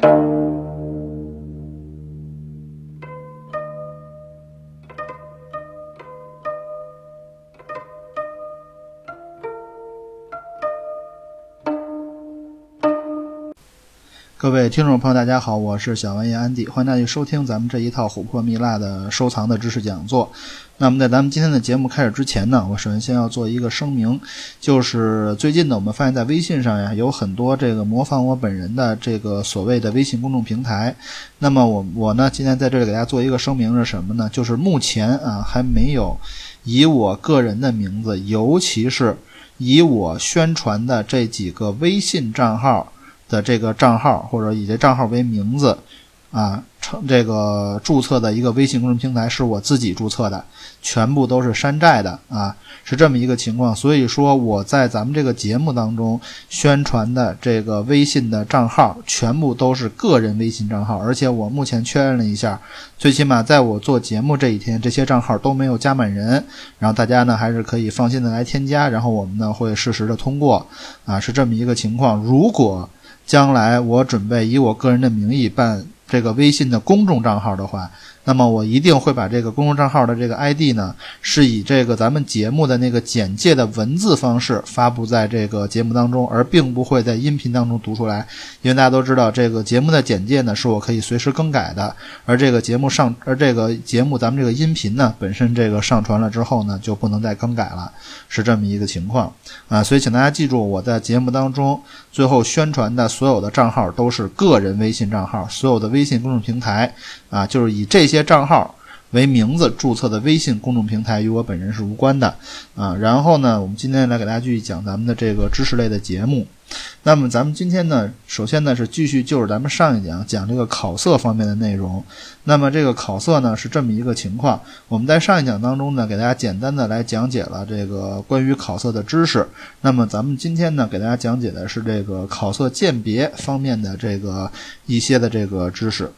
Thank you. 各位听众朋友，大家好，我是小王爷安迪，欢迎大家收听咱们这一套琥珀蜜蜡的收藏的知识讲座。那么在咱们今天的节目开始之前呢，我首先先要做一个声明，就是最近呢，我们发现在微信上呀，有很多这个模仿我本人的这个所谓的微信公众平台。那么我我呢，今天在这里给大家做一个声明是什么呢？就是目前啊，还没有以我个人的名字，尤其是以我宣传的这几个微信账号。的这个账号或者以这账号为名字，啊，成这个注册的一个微信公众平台是我自己注册的，全部都是山寨的啊，是这么一个情况。所以说我在咱们这个节目当中宣传的这个微信的账号，全部都是个人微信账号，而且我目前确认了一下，最起码在我做节目这一天，这些账号都没有加满人，然后大家呢还是可以放心的来添加，然后我们呢会适时的通过，啊，是这么一个情况。如果将来我准备以我个人的名义办这个微信的公众账号的话。那么我一定会把这个公众账号的这个 ID 呢，是以这个咱们节目的那个简介的文字方式发布在这个节目当中，而并不会在音频当中读出来。因为大家都知道，这个节目的简介呢是我可以随时更改的，而这个节目上，而这个节目咱们这个音频呢本身这个上传了之后呢就不能再更改了，是这么一个情况啊。所以请大家记住，我在节目当中最后宣传的所有的账号都是个人微信账号，所有的微信公众平台啊，就是以这些。账号为名字注册的微信公众平台与我本人是无关的啊。然后呢，我们今天来给大家继续讲咱们的这个知识类的节目。那么咱们今天呢，首先呢是继续就是咱们上一讲讲这个考色方面的内容。那么这个考色呢是这么一个情况。我们在上一讲当中呢，给大家简单的来讲解了这个关于考色的知识。那么咱们今天呢，给大家讲解的是这个考色鉴别方面的这个一些的这个知识。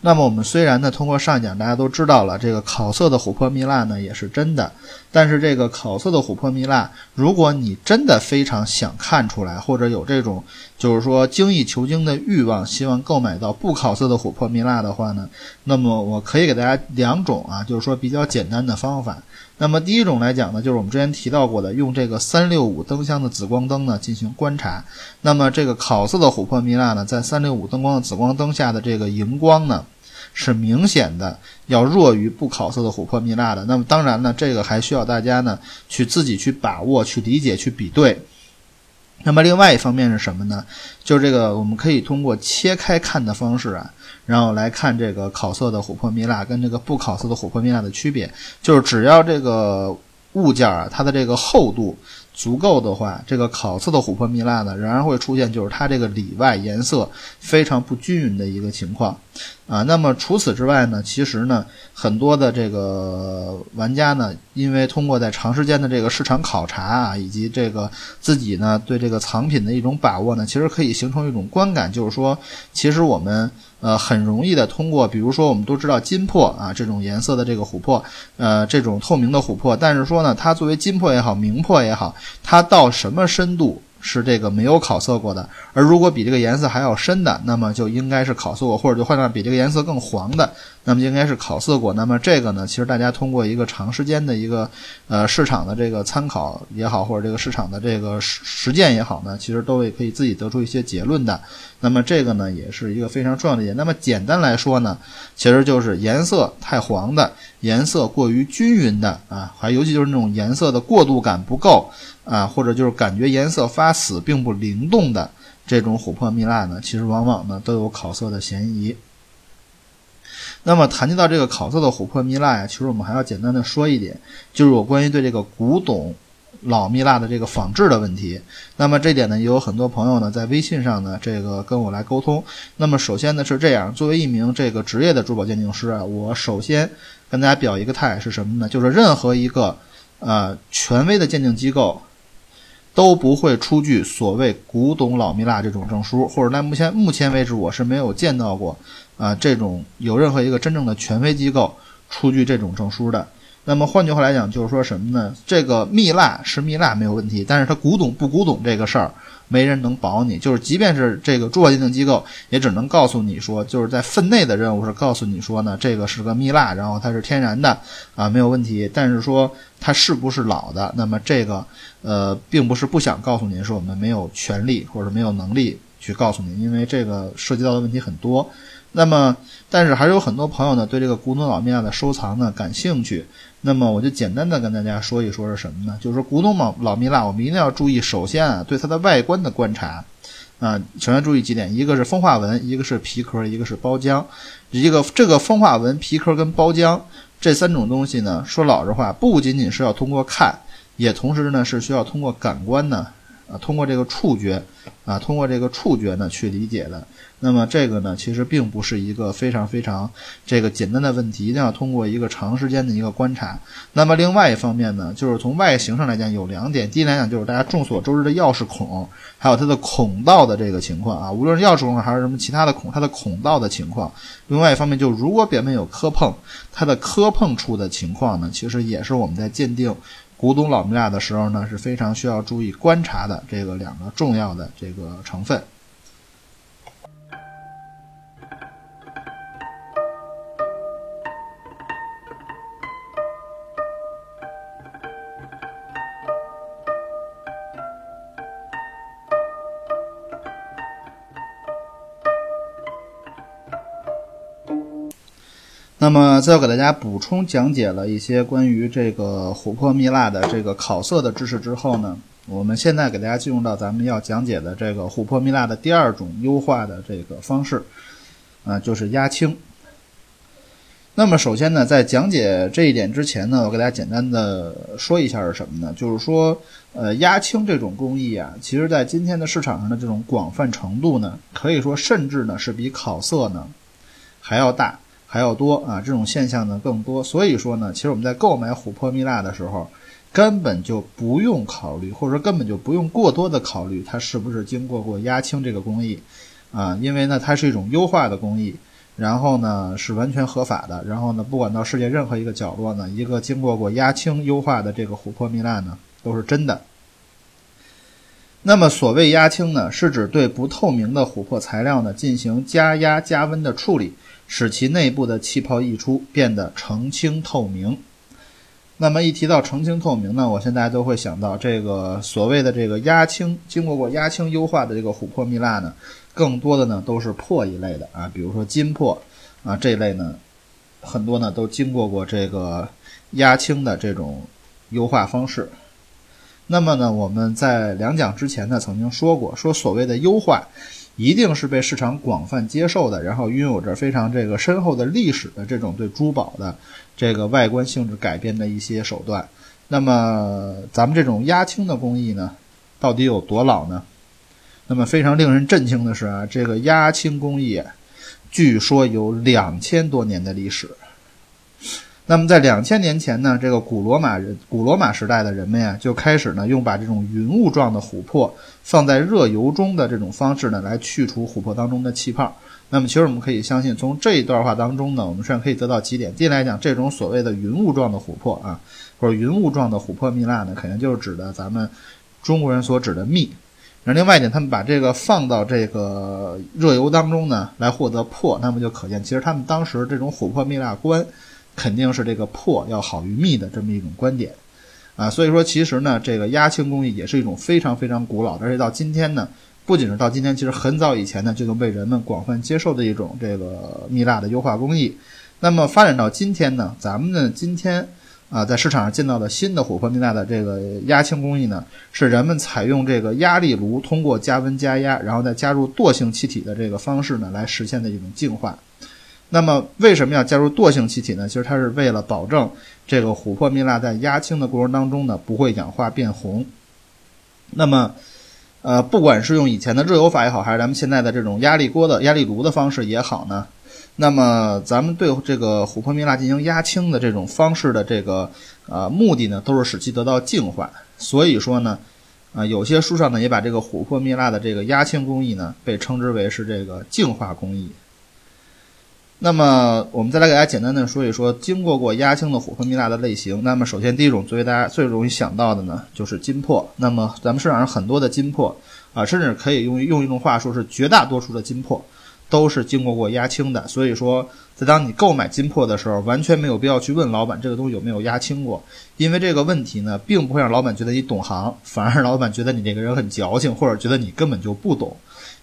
那么我们虽然呢，通过上一讲大家都知道了，这个烤色的琥珀蜜蜡呢也是真的，但是这个烤色的琥珀蜜蜡，如果你真的非常想看出来，或者有这种就是说精益求精的欲望，希望购买到不烤色的琥珀蜜蜡的话呢，那么我可以给大家两种啊，就是说比较简单的方法。那么第一种来讲呢，就是我们之前提到过的，用这个三六五灯箱的紫光灯呢进行观察。那么这个烤色的琥珀蜜蜡呢，在三六五灯光的紫光灯下的这个荧光呢，是明显的要弱于不烤色的琥珀蜜蜡的。那么当然呢，这个还需要大家呢去自己去把握、去理解、去比对。那么另外一方面是什么呢？就是这个我们可以通过切开看的方式啊。然后来看这个烤色的琥珀蜜蜡跟这个不烤色的琥珀蜜蜡的区别，就是只要这个物件啊，它的这个厚度足够的话，这个烤色的琥珀蜜蜡呢，仍然会出现就是它这个里外颜色非常不均匀的一个情况。啊，那么除此之外呢，其实呢，很多的这个玩家呢，因为通过在长时间的这个市场考察啊，以及这个自己呢对这个藏品的一种把握呢，其实可以形成一种观感，就是说，其实我们呃很容易的通过，比如说我们都知道金珀啊这种颜色的这个琥珀，呃这种透明的琥珀，但是说呢，它作为金珀也好，明珀也好，它到什么深度？是这个没有烤色过的，而如果比这个颜色还要深的，那么就应该是烤色过，或者就换成比这个颜色更黄的，那么应该是烤色过。那么这个呢，其实大家通过一个长时间的一个呃市场的这个参考也好，或者这个市场的这个实实践也好呢，其实都会可以自己得出一些结论的。那么这个呢，也是一个非常重要的点。那么简单来说呢，其实就是颜色太黄的，颜色过于均匀的啊，还尤其就是那种颜色的过渡感不够。啊，或者就是感觉颜色发死并不灵动的这种琥珀蜜蜡呢，其实往往呢都有烤色的嫌疑。那么谈及到这个烤色的琥珀蜜蜡呀，其实我们还要简单的说一点，就是我关于对这个古董老蜜蜡的这个仿制的问题。那么这点呢，也有很多朋友呢在微信上呢这个跟我来沟通。那么首先呢是这样，作为一名这个职业的珠宝鉴定师啊，我首先跟大家表一个态是什么呢？就是任何一个呃权威的鉴定机构。都不会出具所谓古董老蜜蜡这种证书，或者在目前目前为止，我是没有见到过啊这种有任何一个真正的权威机构出具这种证书的。那么换句话来讲，就是说什么呢？这个蜜蜡是蜜蜡没有问题，但是它古董不古董这个事儿没人能保你。就是即便是这个珠宝鉴定机构，也只能告诉你说，就是在分内的任务是告诉你说呢，这个是个蜜蜡，然后它是天然的啊，没有问题。但是说它是不是老的，那么这个呃，并不是不想告诉您，是我们没有权利或者没有能力去告诉您，因为这个涉及到的问题很多。那么，但是还是有很多朋友呢对这个古董老蜜蜡的收藏呢感兴趣。那么我就简单的跟大家说一说是什么呢？就是说古董老老蜜蜡，我们一定要注意，首先啊对它的外观的观察啊，首先注意几点，一个是风化纹，一个是皮壳，一个是包浆。一个这个风化纹、皮壳跟包浆这三种东西呢，说老实话，不仅仅是要通过看，也同时呢是需要通过感官呢。啊，通过这个触觉，啊，通过这个触觉呢去理解的。那么这个呢，其实并不是一个非常非常这个简单的问题，一定要通过一个长时间的一个观察。那么另外一方面呢，就是从外形上来讲有两点。第一来讲就是大家众所周知的钥匙孔，还有它的孔道的这个情况啊，无论是钥匙孔还是什么其他的孔，它的孔道的情况。另外一方面，就如果表面有磕碰，它的磕碰处的情况呢，其实也是我们在鉴定。古董老蜜蜡的时候呢，是非常需要注意观察的这个两个重要的这个成分。那么，再要给大家补充讲解了一些关于这个琥珀蜜蜡的这个烤色的知识之后呢，我们现在给大家进入到咱们要讲解的这个琥珀蜜蜡的第二种优化的这个方式，啊，就是压青。那么，首先呢，在讲解这一点之前呢，我给大家简单的说一下是什么呢？就是说，呃，压青这种工艺啊，其实在今天的市场上的这种广泛程度呢，可以说甚至呢是比烤色呢还要大。还要多啊，这种现象呢更多，所以说呢，其实我们在购买琥珀蜜蜡的时候，根本就不用考虑，或者说根本就不用过多的考虑它是不是经过过压青这个工艺，啊，因为呢它是一种优化的工艺，然后呢是完全合法的，然后呢不管到世界任何一个角落呢，一个经过过压青优化的这个琥珀蜜蜡呢都是真的。那么所谓压青呢，是指对不透明的琥珀材料呢进行加压加温的处理。使其内部的气泡溢出，变得澄清透明。那么一提到澄清透明呢，我现在都会想到这个所谓的这个压青，经过过压青优化的这个琥珀蜜蜡呢，更多的呢都是珀一类的啊，比如说金珀啊这一类呢，很多呢都经过过这个压青的这种优化方式。那么呢，我们在两讲之前呢曾经说过，说所谓的优化。一定是被市场广泛接受的，然后拥有着非常这个深厚的历史的这种对珠宝的这个外观性质改变的一些手段。那么咱们这种压青的工艺呢，到底有多老呢？那么非常令人震惊的是啊，这个压青工艺据说有两千多年的历史。那么在两千年前呢，这个古罗马人、古罗马时代的人们呀，就开始呢用把这种云雾状的琥珀放在热油中的这种方式呢，来去除琥珀当中的气泡。那么其实我们可以相信，从这一段话当中呢，我们实际上可以得到几点：第一来讲，这种所谓的云雾状的琥珀啊，或者云雾状的琥珀蜜蜡呢，肯定就是指的咱们中国人所指的蜜。那另外一点，他们把这个放到这个热油当中呢，来获得珀，那么就可见，其实他们当时这种琥珀蜜蜡观。肯定是这个破要好于密的这么一种观点，啊，所以说其实呢，这个压青工艺也是一种非常非常古老，而且到今天呢，不仅是到今天，其实很早以前呢就能被人们广泛接受的一种这个蜜蜡的优化工艺。那么发展到今天呢，咱们呢今天啊在市场上见到的新的琥珀蜜蜡的这个压青工艺呢，是人们采用这个压力炉通过加温加压，然后再加入惰性气体的这个方式呢来实现的一种净化。那么为什么要加入惰性气体呢？其实它是为了保证这个琥珀蜜蜡在压青的过程当中呢不会氧化变红。那么，呃，不管是用以前的热油法也好，还是咱们现在的这种压力锅的压力炉的方式也好呢，那么咱们对这个琥珀蜜蜡进行压青的这种方式的这个呃目的呢，都是使其得到净化。所以说呢，啊，有些书上呢也把这个琥珀蜜蜡的这个压青工艺呢被称之为是这个净化工艺。那么，我们再来给大家简单的说一说经过过压青的琥珀蜜蜡的类型。那么，首先第一种，作为大家最容易想到的呢，就是金珀。那么，咱们市场上很多的金珀，啊，甚至可以用用一种话说是绝大多数的金珀都是经过过压青的。所以说，在当你购买金珀的时候，完全没有必要去问老板这个东西有没有压青过，因为这个问题呢，并不会让老板觉得你懂行，反而让老板觉得你这个人很矫情，或者觉得你根本就不懂。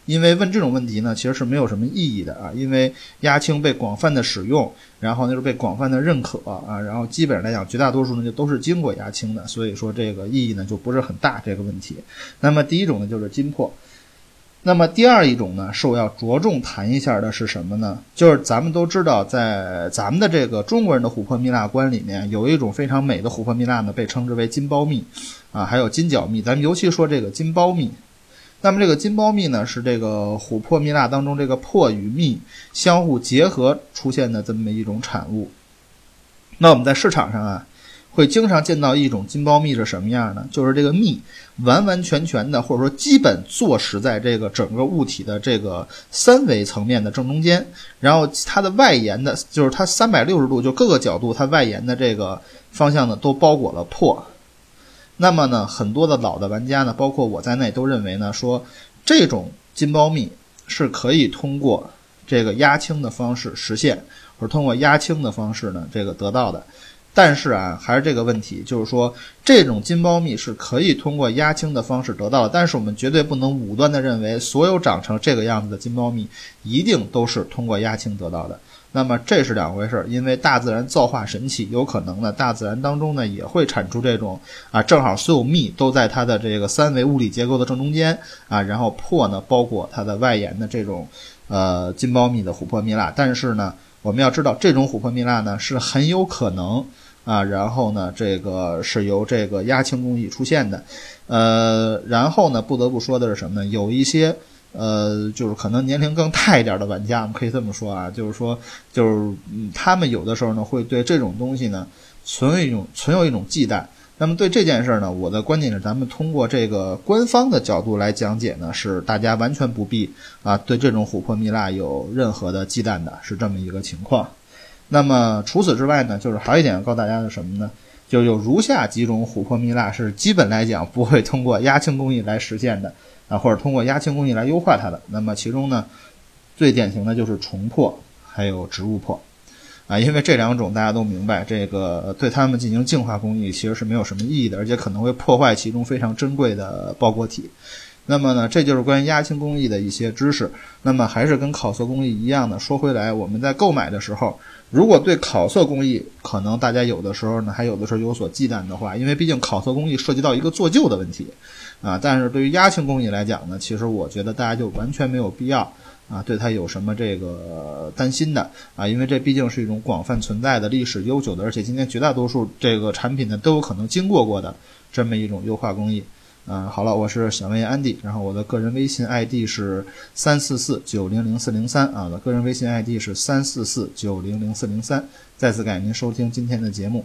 因为问这种问题呢，其实是没有什么意义的啊。因为压青被广泛的使用，然后那是被广泛的认可啊，然后基本上来讲，绝大多数呢就都是经过压青的，所以说这个意义呢就不是很大这个问题。那么第一种呢就是金珀，那么第二一种呢是我要着重谈一下的是什么呢？就是咱们都知道，在咱们的这个中国人的琥珀蜜蜡观里面，有一种非常美的琥珀蜜蜡呢，被称之为金苞蜜啊，还有金角蜜。咱们尤其说这个金苞蜜。那么这个金包蜜呢，是这个琥珀蜜蜡当中这个珀与蜜相互结合出现的这么一种产物。那我们在市场上啊，会经常见到一种金包蜜是什么样呢？就是这个蜜完完全全的，或者说基本坐实在这个整个物体的这个三维层面的正中间，然后它的外延的，就是它三百六十度就各个角度它外延的这个方向呢，都包裹了珀。那么呢，很多的老的玩家呢，包括我在内，都认为呢，说这种金苞蜜是可以通过这个压青的方式实现，或者通过压青的方式呢，这个得到的。但是啊，还是这个问题，就是说这种金苞蜜是可以通过压青的方式得到，但是我们绝对不能武断的认为所有长成这个样子的金苞蜜一定都是通过压青得到的。那么这是两回事儿，因为大自然造化神奇，有可能呢，大自然当中呢也会产出这种啊，正好所有蜜都在它的这个三维物理结构的正中间啊，然后珀呢包括它的外延的这种呃金包蜜的琥珀蜜蜡。但是呢，我们要知道这种琥珀蜜蜡呢是很有可能啊，然后呢这个是由这个压青工艺出现的，呃，然后呢不得不说的是什么呢？有一些。呃，就是可能年龄更大一点的玩家，我们可以这么说啊，就是说，就是他们有的时候呢，会对这种东西呢，存有一种存有一种忌惮。那么对这件事呢，我的观点是，咱们通过这个官方的角度来讲解呢，是大家完全不必啊，对这种琥珀蜜蜡有任何的忌惮的，是这么一个情况。那么除此之外呢，就是还有一点要告诉大家的什么呢？就有如下几种琥珀蜜蜡是基本来讲不会通过压青工艺来实现的。啊，或者通过压青工艺来优化它的，那么其中呢，最典型的就是虫珀，还有植物珀，啊，因为这两种大家都明白，这个对它们进行净化工艺其实是没有什么意义的，而且可能会破坏其中非常珍贵的包裹体。那么呢，这就是关于压青工艺的一些知识。那么还是跟烤色工艺一样的，说回来，我们在购买的时候，如果对烤色工艺可能大家有的时候呢，还有的时候有所忌惮的话，因为毕竟烤色工艺涉及到一个做旧的问题。啊，但是对于压青工艺来讲呢，其实我觉得大家就完全没有必要啊，对它有什么这个担心的啊，因为这毕竟是一种广泛存在的历史悠久的，而且今天绝大多数这个产品呢都有可能经过过的这么一种优化工艺。嗯，好了，我是小文安迪，然后我的个人微信 ID 是三四四九零零四零三啊，我的个人微信 ID 是三四四九零零四零三。再次感谢您收听今天的节目。